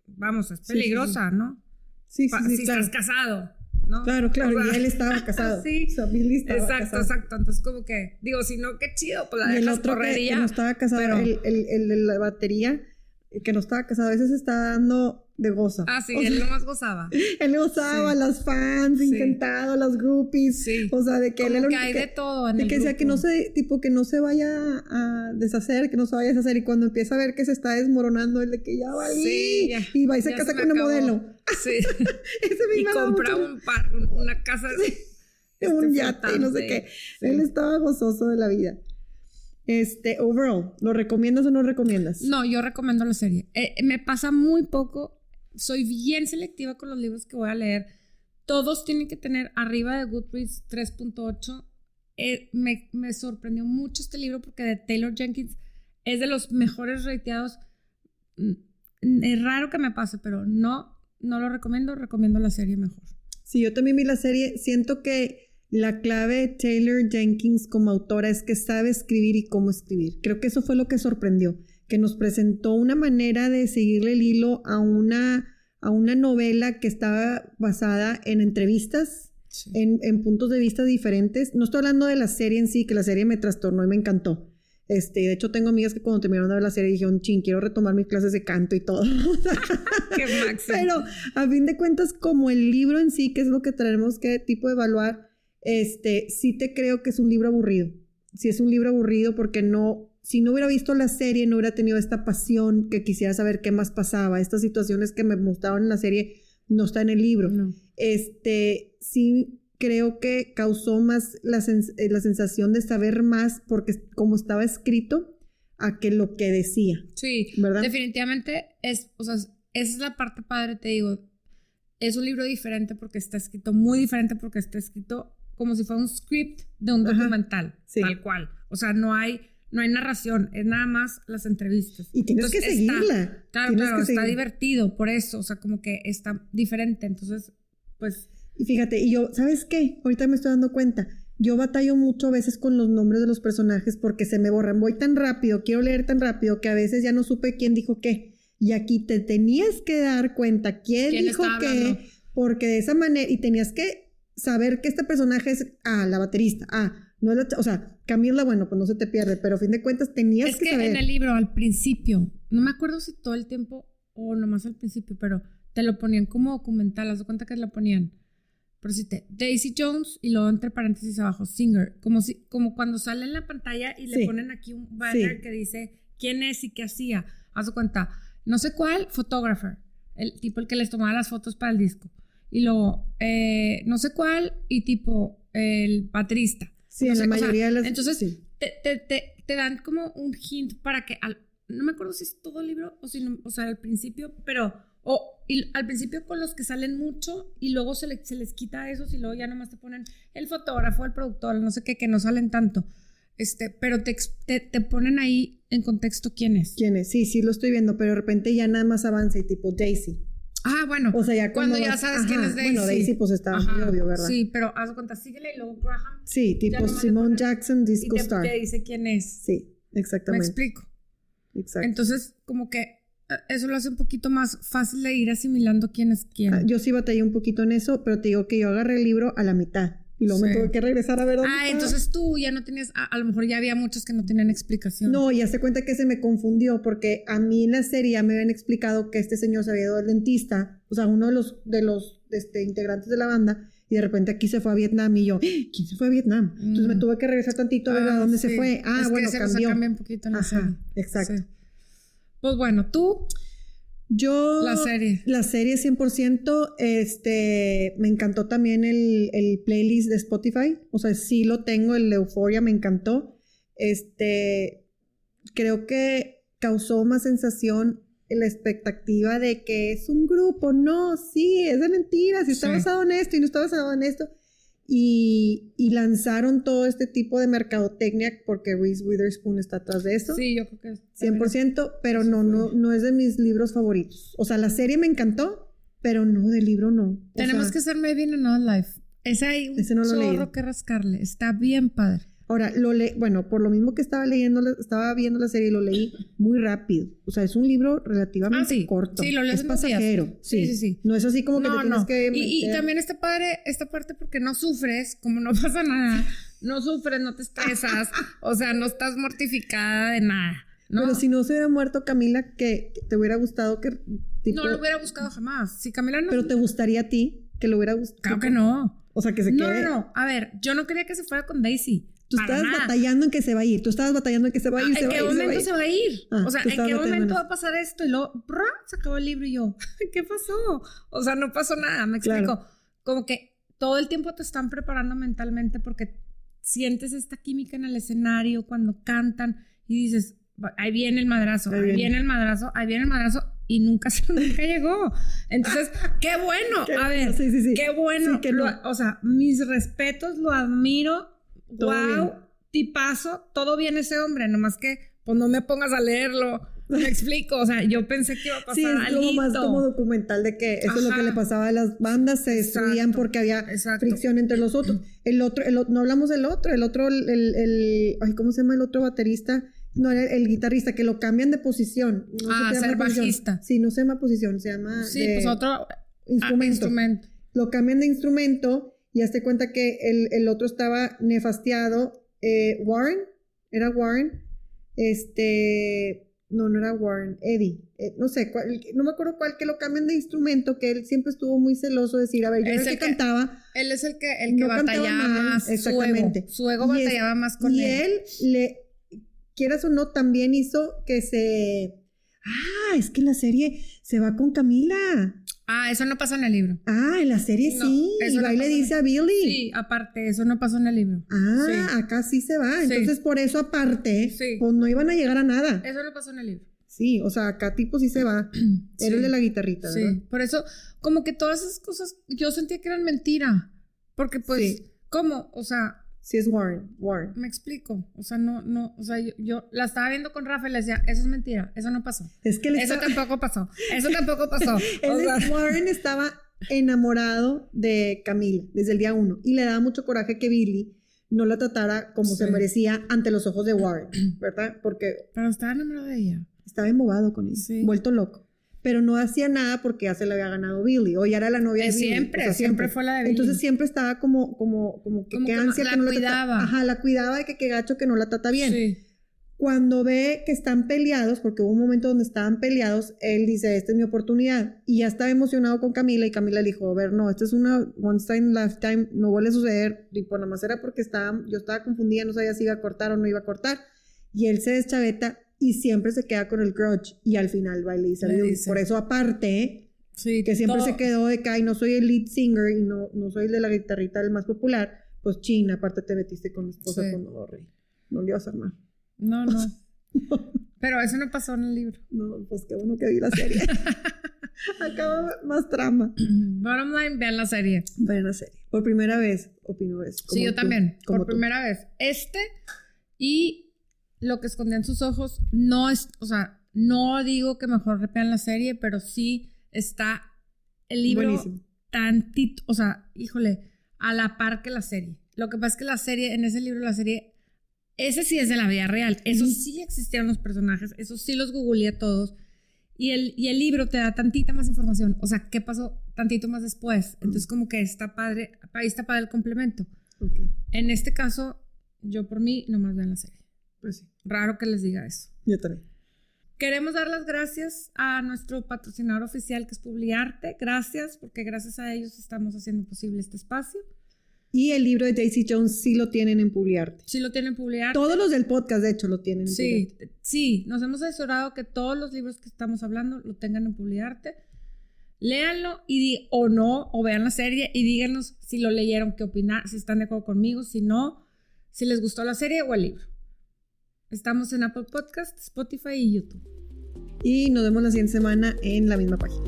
S1: vamos, es
S2: Sí, sí,
S1: peligrosa, ¿no?
S2: sí, sí, sí,
S1: si
S2: claro.
S1: estás casado, ¿no?
S2: Claro, claro,
S1: O sea,
S2: y él estaba [laughs] casado.
S1: sí.
S2: Estaba
S1: Exacto,
S2: casado.
S1: exacto. Entonces, como que, digo, si no, qué chido, pues la
S2: Y el
S1: dejas
S2: otro
S1: correr
S2: que,
S1: y
S2: que no estaba casado,
S1: pero-
S2: el, el, el de la batería, que no estaba casado, a veces estaba dando de goza.
S1: Ah, sí,
S2: O sea,
S1: él nomás gozaba. [laughs]
S2: él gozaba,
S1: Sí.
S2: las fans,
S1: Sí.
S2: encantado, las groupies.
S1: Sí.
S2: O sea, de que él era el
S1: que hay
S2: que,
S1: de todo en
S2: de
S1: el
S2: que decía que
S1: grupo.
S2: no se, tipo, que no se vaya a deshacer, que no se vaya a deshacer. Y cuando empieza a ver que se está desmoronando, él de que ya valí.
S1: Sí, ya.
S2: y va y se casa con una modelo.
S1: Sí. [laughs]
S2: Ese me
S1: y compra un par, un- una casa [laughs] este,
S2: un yate y no sé qué. Él estaba gozoso de la vida. Este, overall, ¿lo recomiendas o no recomiendas?
S1: No, yo recomiendo la serie. Eh, me pasa muy poco. Soy bien selectiva con los libros que voy a leer. Todos tienen que tener arriba de Goodreads 3.8. Eh, me, me sorprendió mucho este libro porque de Taylor Jenkins es de los mejores rateados. Mm, Es raro que me pase, pero no, no lo recomiendo. Recomiendo la serie mejor.
S2: Sí, yo también vi la serie. Siento que la clave de Taylor Jenkins como autora es que sabe escribir y cómo escribir. Creo que eso fue lo que sorprendió, que nos presentó una manera de seguirle el hilo a una, a una novela que estaba basada en entrevistas, en, en puntos de vista diferentes. No estoy hablando de la serie en sí, que la serie me trastornó y me encantó. Este, de hecho, tengo amigas que cuando terminaron de ver la serie dijeron, ching, quiero retomar mis clases de canto y todo. [laughs]
S1: Qué máximo.
S2: Pero a fin de cuentas, como el libro en sí, que es lo que tenemos que tipo evaluar, este, sí te creo que es un libro aburrido. Sí es un libro aburrido porque no, si no hubiera visto la serie, no hubiera tenido esta pasión que quisiera saber qué más pasaba. Estas situaciones que me mostraban en la serie no está en el libro.
S1: No.
S2: Este, sí creo que causó más la, eh, la sensación de saber más porque como estaba escrito a que lo que decía.
S1: Sí, ¿verdad? Definitivamente es, o sea, esa es la parte padre, te digo. Es un libro diferente porque está escrito, muy diferente porque está escrito como si fuera un script de un documental, tal cual. O sea, no hay, no hay narración, es nada más las entrevistas.
S2: Y tienes que seguirla.
S1: claro, claro, está divertido por eso, o sea, como que está diferente. Entonces, pues.
S2: Y fíjate, y yo, ¿sabes qué? Ahorita me estoy dando cuenta. Yo batallo mucho a veces con los nombres de los personajes porque se me borran. Voy tan rápido, quiero leer tan rápido que a veces ya no supe quién dijo qué. Y aquí te tenías que dar cuenta quién, dijo qué, porque de esa manera, y tenías que saber que este personaje es, ah, la baterista, ah, no es la, o sea, Camila, bueno, pues no se te pierde, pero a fin de cuentas tenías que, saber.
S1: Es que en el libro, al principio, no me acuerdo si todo el tiempo o nomás al principio, pero te lo ponían como documental, haz de cuenta que lo ponían. Pero si te, Daisy Jones y luego entre paréntesis abajo, Singer, como, si, como cuando sale en la pantalla y le ponen aquí un banner que dice quién es y qué hacía. Haz de cuenta, no sé cuál, photographer, el tipo el que les tomaba las fotos para el disco y luego eh, no sé cuál y tipo el patrista.
S2: Sí, en la mayoría de las...
S1: Entonces te, te, te, dan como un hint para que... Al, no me acuerdo si es todo el libro o si o sea, al principio, pero... O y al principio con los que salen mucho y luego se, se les quita eso y luego ya nomás te ponen el fotógrafo, el productor, no sé qué, que no salen tanto. Este, pero te, te, te, ponen ahí en contexto quién es.
S2: ¿Quién es? Sí, sí lo estoy viendo, pero de repente ya nada más avanza y tipo Daisy.
S1: Ah, bueno.
S2: O sea, ya
S1: cuando ya sabes quién es Daisy.
S2: Bueno, Daisy pues está muy obvio, ¿verdad?
S1: Sí, pero haz cuenta, síguele y luego Graham.
S2: Sí, tipo Simone Jackson, Disco y te, Star.
S1: te dice quién es.
S2: Sí, exactamente.
S1: Me explico. Exacto. Entonces, como que eh, eso lo hace un poquito más fácil de ir asimilando quién es quién. Ah,
S2: yo sí batallé un poquito en eso, pero te digo que yo agarré el libro a la mitad. Y luego me tuve que regresar a ver dónde
S1: Ah, entonces tú ya no tenías, a, lo mejor ya había muchos que no tenían explicación.
S2: No, ya se cuenta que se me confundió porque a mí en la serie ya me habían explicado que este señor se había ido al dentista, o sea, uno de los, de los este, integrantes de la banda, y de repente aquí se fue a Vietnam y yo, ¡Ah! ¿quién se fue a Vietnam? Entonces me mm. tuve que regresar tantito a ver a ah, dónde se fue. Ah, bueno,
S1: que
S2: cambió.
S1: un poquito en la
S2: Ajá, exacto.
S1: Pues bueno, tú
S2: yo.
S1: La serie.
S2: La serie 100%. Este. Me encantó también el, el, playlist de Spotify. O sea, sí lo tengo, el de Euphoria me encantó. Este. Creo que causó más sensación la expectativa de que es un grupo. No, sí, es de mentiras. Si está basado en esto y no está basado en esto y, y, lanzaron todo este tipo de mercadotecnia porque Reese Witherspoon está atrás de eso.
S1: Sí, yo creo que es
S2: 100%, pero no, no, no es de mis libros favoritos. O sea, la serie me encantó, pero no, del libro no.
S1: Tenemos que hacer Maybe in Another Life. Ese hay un ese no lo que rascarle. Está bien padre.
S2: Ahora, lo le bueno, por lo mismo que estaba leyendo, estaba viendo la serie y lo leí muy rápido. O sea, es un libro relativamente
S1: ah,
S2: corto.
S1: Sí, lo lees
S2: Es pasajero. Sí. sí, sí, No es así como que te tienes que.
S1: Y, y, también está padre esta parte porque no sufres, como no [laughs] pasa nada. No sufres, no te estresas. o sea, no estás mortificada de nada. ¿no?
S2: Pero si no se hubiera muerto Camila, que te hubiera gustado que.
S1: no lo hubiera buscado jamás. Si Camila no.
S2: Pero te gustaría a ti que lo hubiera gustado.
S1: Claro que no.
S2: O sea, que se
S1: quede.
S2: No,
S1: no, no. A ver, yo no quería que se fuera con Daisy.
S2: Tú estabas batallando en que se va a ir. Tú estabas batallando en que se va a ir.
S1: ¿En qué momento
S2: se
S1: va a ir? Ah, o sea, ¿en qué momento va a pasar esto? Y luego, se acabó el libro y yo, [laughs] ¿qué pasó? O sea, no pasó nada, me explico. Como que todo el tiempo te están preparando mentalmente porque sientes esta química en el escenario cuando cantan y dices, ahí viene el madrazo, ahí, viene. el madrazo, ahí viene el madrazo y nunca, [laughs] nunca llegó. Entonces, qué bueno, [laughs] a ver, qué bueno. o sea, mis respetos, lo admiro wow, tipazo, todo bien ese hombre, nomás que pues no me pongas a leerlo. Me [laughs] explico, o sea, yo pensé que iba a pasar Sí,
S2: es como más como documental de que eso es lo que le pasaba a las bandas, se destruían porque había fricción entre los otros. El otro, el, no hablamos del otro, el otro, el, el, ay, ¿cómo se llama el otro baterista? No, el, el guitarrista, que lo cambian de posición.
S1: ah, ser bajista.
S2: Sí, no se llama posición, se llama...
S1: Sí, pues otro ah,
S2: instrumento. Lo cambian de instrumento y hazte cuenta que el, otro estaba nefasteado. Eh, Warren, era Warren, este, no, no era Warren, Eddie, eh, no sé, no me acuerdo cuál, que lo cambian de instrumento, que él siempre estuvo muy celoso de decir, a ver, yo era el que, cantaba.
S1: Él es el que, el que batallaba más, exactamente. Su ego, batallaba más con
S2: él. Y él, le, quieras o no, también hizo que se... Ah, es que la serie se va con Camila.
S1: Ah, eso no pasó en el libro.
S2: Ah, en la serie
S1: No,
S2: sí.
S1: eso
S2: Y
S1: no
S2: le dice a Billy.
S1: Sí, aparte, eso no pasó en el libro.
S2: Ah,
S1: Sí.
S2: acá sí se va.
S1: Sí.
S2: Entonces, por eso aparte,
S1: Sí.
S2: pues no iban a llegar a nada.
S1: Eso no pasó en el libro.
S2: Sí, o sea, acá tipo sí se va. [clears throat] Era el de la guitarrita, ¿verdad?
S1: Sí, por eso, como que todas esas cosas, yo sentía que eran mentira. Porque pues. ¿cómo? O sea,
S2: Sí, es Warren. Warren.
S1: me explico. O sea, no, no, o sea, yo, yo la estaba viendo con Rafa y le decía, eso es mentira, eso no pasó.
S2: Es que
S1: Eso
S2: estaba-
S1: tampoco pasó. Eso tampoco [laughs] pasó.
S2: él
S1: sea,
S2: Warren estaba enamorado de Camila desde el día uno y le daba mucho coraje que Billy no la tratara como se merecía ante los ojos de Warren, ¿verdad? Porque
S1: pero estaba enamorado de ella.
S2: estaba embobado con ella,
S1: Sí.
S2: vuelto loco. Pero no hacía nada porque ya se le había ganado Billy o ya era la novia de Billy.
S1: siempre,
S2: o sea,
S1: siempre fue la de Billy.
S2: Entonces siempre estaba como, como, como que
S1: Como
S2: qué
S1: que
S2: ansia
S1: la
S2: que no la
S1: cuidaba.
S2: trata- Ajá, la cuidaba de que qué gacho que no la trata bien.
S1: Sí.
S2: Cuando ve que están peleados, porque hubo un momento donde estaban peleados, él dice, esta es mi oportunidad. Y ya estaba emocionado con Camila y Camila le dijo, a ver, no, esta es una one time, lifetime, no vuelve a suceder. Y pues nada más era porque estaba, yo estaba confundida, no sabía si iba a cortar o no iba a cortar. Y él se deschaveta y siempre se queda con el grudge. Y al final va y le dice,
S1: Le dice.
S2: por eso aparte,
S1: Sí,
S2: que siempre
S1: todo-
S2: se quedó de que, ay, no soy el lead singer y no, no soy el de la guitarrita el más popular, pues china, aparte te metiste con la esposa
S1: Sí.
S2: con Odorri. No le ibas a armar.
S1: No, [laughs] no. Pero eso no pasó en el libro.
S2: No, pues qué bueno que vi la serie. [laughs] Acaba más trama. [clears throat]
S1: Bottom line, vean la serie.
S2: Vean la serie. Por primera vez opino eso.
S1: Sí, yo
S2: tú,
S1: también. por
S2: tú.
S1: primera vez. Este y lo que escondía en sus ojos no es, o sea, no digo que mejor repean la serie, pero sí está el libro
S2: Buenísimo.
S1: tantito, o sea, híjole, a la par que la serie. Lo que pasa es que la serie, en ese libro, la serie, ese sí es de la vida real. Eso sí existieron los personajes, eso sí los googleé todos. Y el, y el libro te da tantita más información. O sea, ¿qué pasó tantito más después? Entonces, como que está padre, ahí está padre el complemento.
S2: Ok,
S1: En este caso, yo por mí, nomás vean la serie.
S2: Pues sí,
S1: Raro que les diga eso.
S2: yo también.
S1: Queremos dar las gracias a nuestro patrocinador oficial que es Publiarte. Gracias, porque gracias a ellos estamos haciendo posible este espacio.
S2: Y el libro de Daisy Jones sí lo tienen en Publiarte.
S1: Si lo tienen Publiarte.
S2: Todos los del podcast, de hecho, lo tienen en
S1: Sí, sí, nos hemos asesorado que todos los libros que estamos hablando lo tengan en Publiarte. Léanlo y o no, o vean la serie y díganos si lo leyeron, qué opinar, si están de acuerdo conmigo, si no, si les gustó la serie o el libro. Estamos en Apple Podcast, Spotify y YouTube.
S2: Y nos vemos la siguiente semana en la misma página.